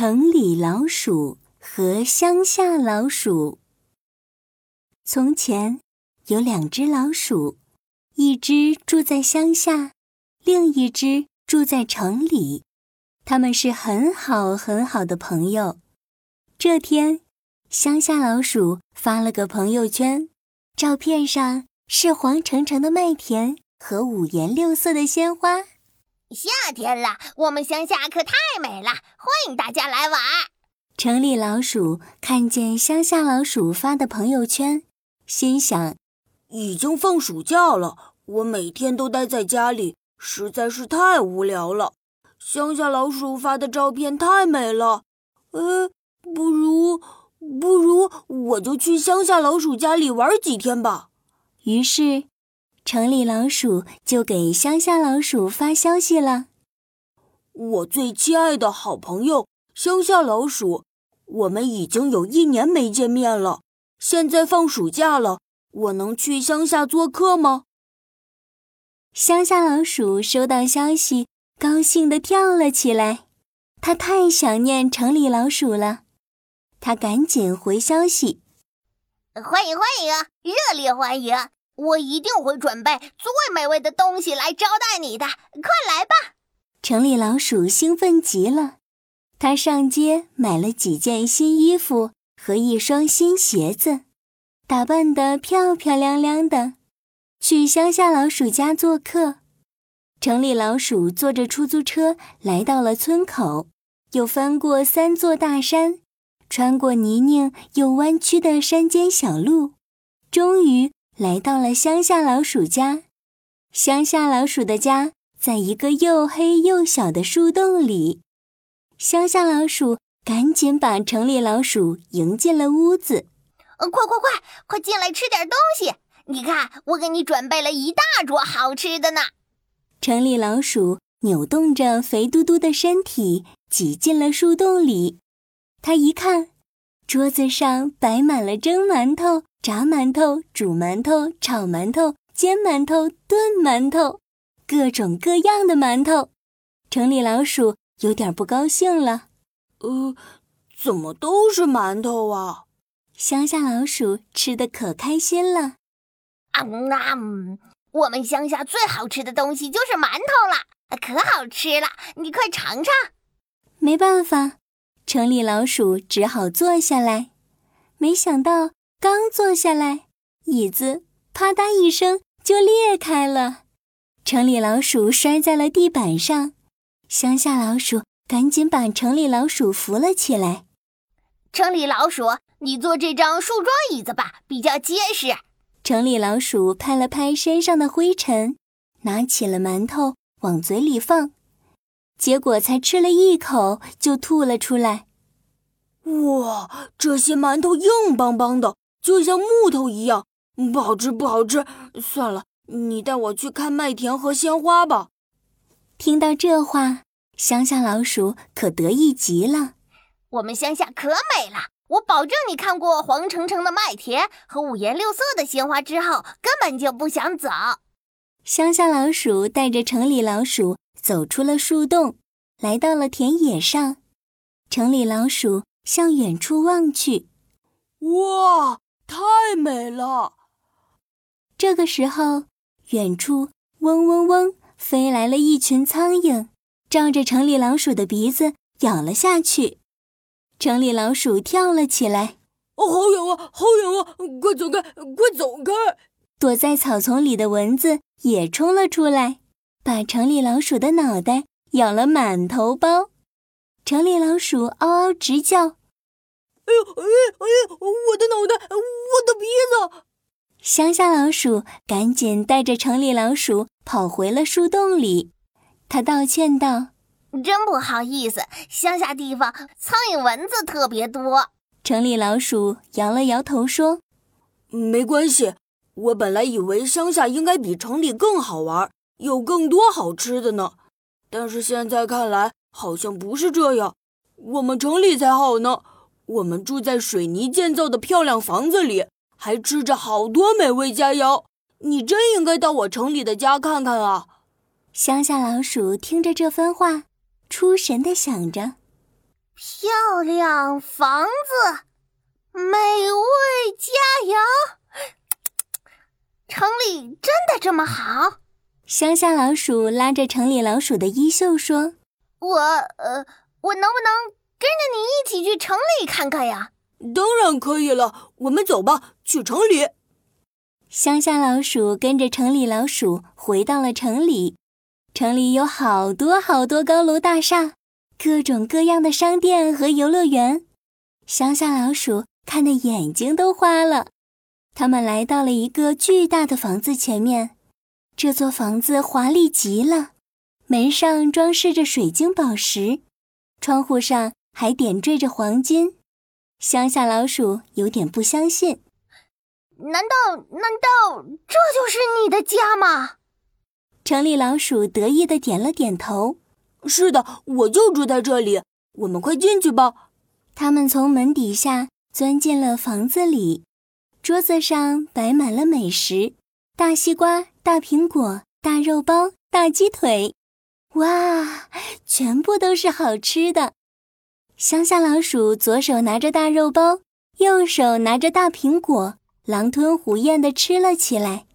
城里老鼠和乡下老鼠。从前有两只老鼠，一只住在乡下，另一只住在城里。他们是很好很好的朋友。这天，乡下老鼠发了个朋友圈，照片上是黄澄澄的麦田和五颜六色的鲜花。夏天了，我们乡下可太美了，欢迎大家来玩。城里老鼠看见乡下老鼠发的朋友圈，心想：已经放暑假了，我每天都待在家里，实在是太无聊了。乡下老鼠发的照片太美了，呃，不如不如我就去乡下老鼠家里玩几天吧。于是。城里老鼠就给乡下老鼠发消息了：“我最亲爱的好朋友乡下老鼠，我们已经有一年没见面了。现在放暑假了，我能去乡下做客吗？”乡下老鼠收到消息，高兴地跳了起来。他太想念城里老鼠了，他赶紧回消息：“欢迎欢迎，热烈欢迎！”我一定会准备最美味的东西来招待你的，快来吧！城里老鼠兴奋极了，他上街买了几件新衣服和一双新鞋子，打扮得漂漂亮亮的，去乡下老鼠家做客。城里老鼠坐着出租车来到了村口，又翻过三座大山，穿过泥泞又弯曲的山间小路，终于。来到了乡下老鼠家，乡下老鼠的家在一个又黑又小的树洞里。乡下老鼠赶紧把城里老鼠迎进了屋子。快快快，快进来吃点东西！你看，我给你准备了一大桌好吃的呢。城里老鼠扭动着肥嘟嘟的身体挤进了树洞里。他一看，桌子上摆满了蒸馒头。炸馒头、煮馒头、炒馒头、煎馒头、炖馒头，各种各样的馒头。城里老鼠有点不高兴了。呃，怎么都是馒头啊？乡下老鼠吃的可开心了。啊嗯，我们乡下最好吃的东西就是馒头了，可好吃了，你快尝尝。没办法，城里老鼠只好坐下来。没想到。刚坐下来，椅子啪嗒一声就裂开了，城里老鼠摔在了地板上。乡下老鼠赶紧把城里老鼠扶了起来。城里老鼠，你坐这张树桩椅子吧，比较结实。城里老鼠拍了拍身上的灰尘，拿起了馒头往嘴里放，结果才吃了一口就吐了出来。哇，这些馒头硬邦邦的。就像木头一样，不好吃，不好吃。算了，你带我去看麦田和鲜花吧。听到这话，乡下老鼠可得意极了。我们乡下可美了，我保证你看过黄澄澄的麦田和五颜六色的鲜花之后，根本就不想走。乡下老鼠带着城里老鼠走出了树洞，来到了田野上。城里老鼠向远处望去，哇！太美了！这个时候，远处嗡嗡嗡飞来了一群苍蝇，照着城里老鼠的鼻子咬了下去。城里老鼠跳了起来：“哦，好痒啊，好痒啊！快走开，快走开！”躲在草丛里的蚊子也冲了出来，把城里老鼠的脑袋咬了满头包。城里老鼠嗷嗷直叫。哎呦哎呦哎呦！我的脑袋！乡下老鼠赶紧带着城里老鼠跑回了树洞里。他道歉道：“真不好意思，乡下地方苍蝇蚊子特别多。”城里老鼠摇了摇头说：“没关系，我本来以为乡下应该比城里更好玩，有更多好吃的呢。但是现在看来，好像不是这样。我们城里才好呢。”我们住在水泥建造的漂亮房子里，还吃着好多美味佳肴。你真应该到我城里的家看看啊！乡下老鼠听着这番话，出神的想着：漂亮房子，美味佳肴，城里真的这么好？乡下老鼠拉着城里老鼠的衣袖说：“我呃，我能不能跟着你一起去城里看看呀？”“当然可以了，我们走吧，去城里。”乡下老鼠跟着城里老鼠回到了城里。城里有好多好多高楼大厦，各种各样的商店和游乐园。乡下老鼠看的眼睛都花了。他们来到了一个巨大的房子前面。这座房子华丽极了，门上装饰着水晶宝石，窗户上还点缀着黄金。乡下老鼠有点不相信：“难道难道这就是你的家吗？”城里老鼠得意的点了点头：“是的，我就住在这里。我们快进去吧。”他们从门底下钻进了房子里，桌子上摆满了美食：大西瓜。大苹果、大肉包、大鸡腿，哇，全部都是好吃的。乡下老鼠左手拿着大肉包，右手拿着大苹果，狼吞虎咽地吃了起来。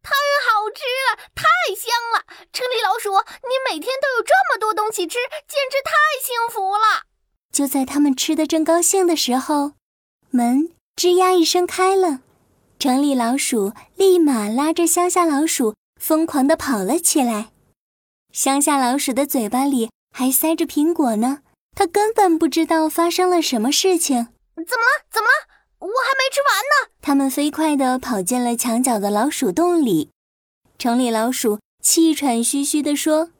太好吃了，太香了！城里老鼠，你每天都有这么多东西吃，简直太幸福了。就在他们吃的正高兴的时候，门吱呀一声开了。城里老鼠立马拉着乡下老鼠，疯狂地跑了起来。乡下老鼠的嘴巴里还塞着苹果呢，它根本不知道发生了什么事情。怎么了？怎么了？我还没吃完呢！他们飞快地跑进了墙角的老鼠洞里。城里老鼠气喘吁吁地说：“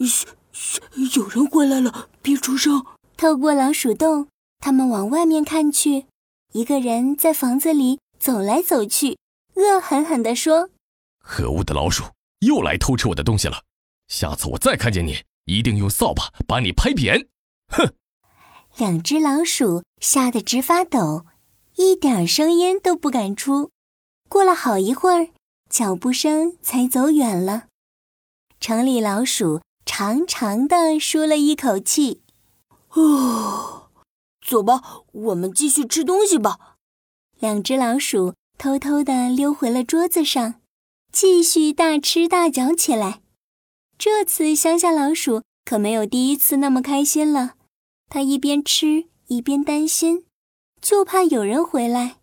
嘘嘘，有人回来了，别出声。”透过老鼠洞，他们往外面看去，一个人在房子里。走来走去，恶狠狠地说：“可恶的老鼠，又来偷吃我的东西了！下次我再看见你，一定用扫把把你拍扁！”哼！两只老鼠吓得直发抖，一点声音都不敢出。过了好一会儿，脚步声才走远了。城里老鼠长长的舒了一口气：“哦，走吧，我们继续吃东西吧。”两只老鼠偷偷的溜回了桌子上，继续大吃大嚼起来。这次乡下老鼠可没有第一次那么开心了，它一边吃一边担心，就怕有人回来。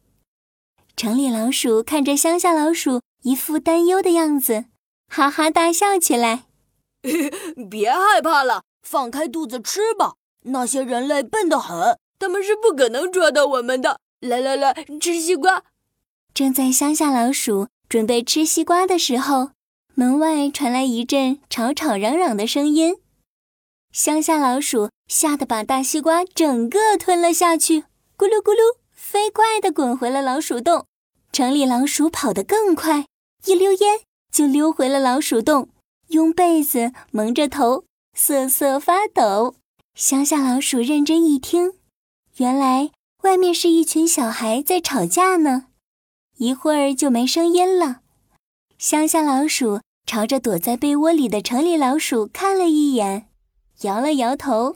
城里老鼠看着乡下老鼠一副担忧的样子，哈哈大笑起来：“ 别害怕了，放开肚子吃吧。那些人类笨得很，他们是不可能抓到我们的。”来来来，吃西瓜！正在乡下老鼠准备吃西瓜的时候，门外传来一阵吵吵嚷嚷的声音。乡下老鼠吓得把大西瓜整个吞了下去，咕噜咕噜，飞快地滚回了老鼠洞。城里老鼠跑得更快，一溜烟就溜回了老鼠洞，用被子蒙着头，瑟瑟发抖。乡下老鼠认真一听，原来。外面是一群小孩在吵架呢，一会儿就没声音了。乡下老鼠朝着躲在被窝里的城里老鼠看了一眼，摇了摇头：“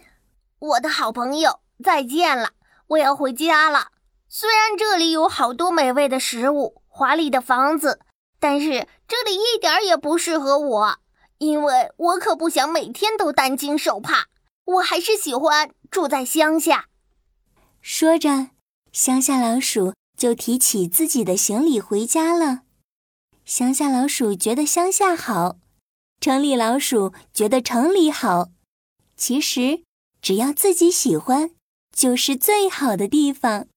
我的好朋友，再见了，我要回家了。虽然这里有好多美味的食物、华丽的房子，但是这里一点也不适合我，因为我可不想每天都担惊受怕。我还是喜欢住在乡下。”说着，乡下老鼠就提起自己的行李回家了。乡下老鼠觉得乡下好，城里老鼠觉得城里好。其实，只要自己喜欢，就是最好的地方。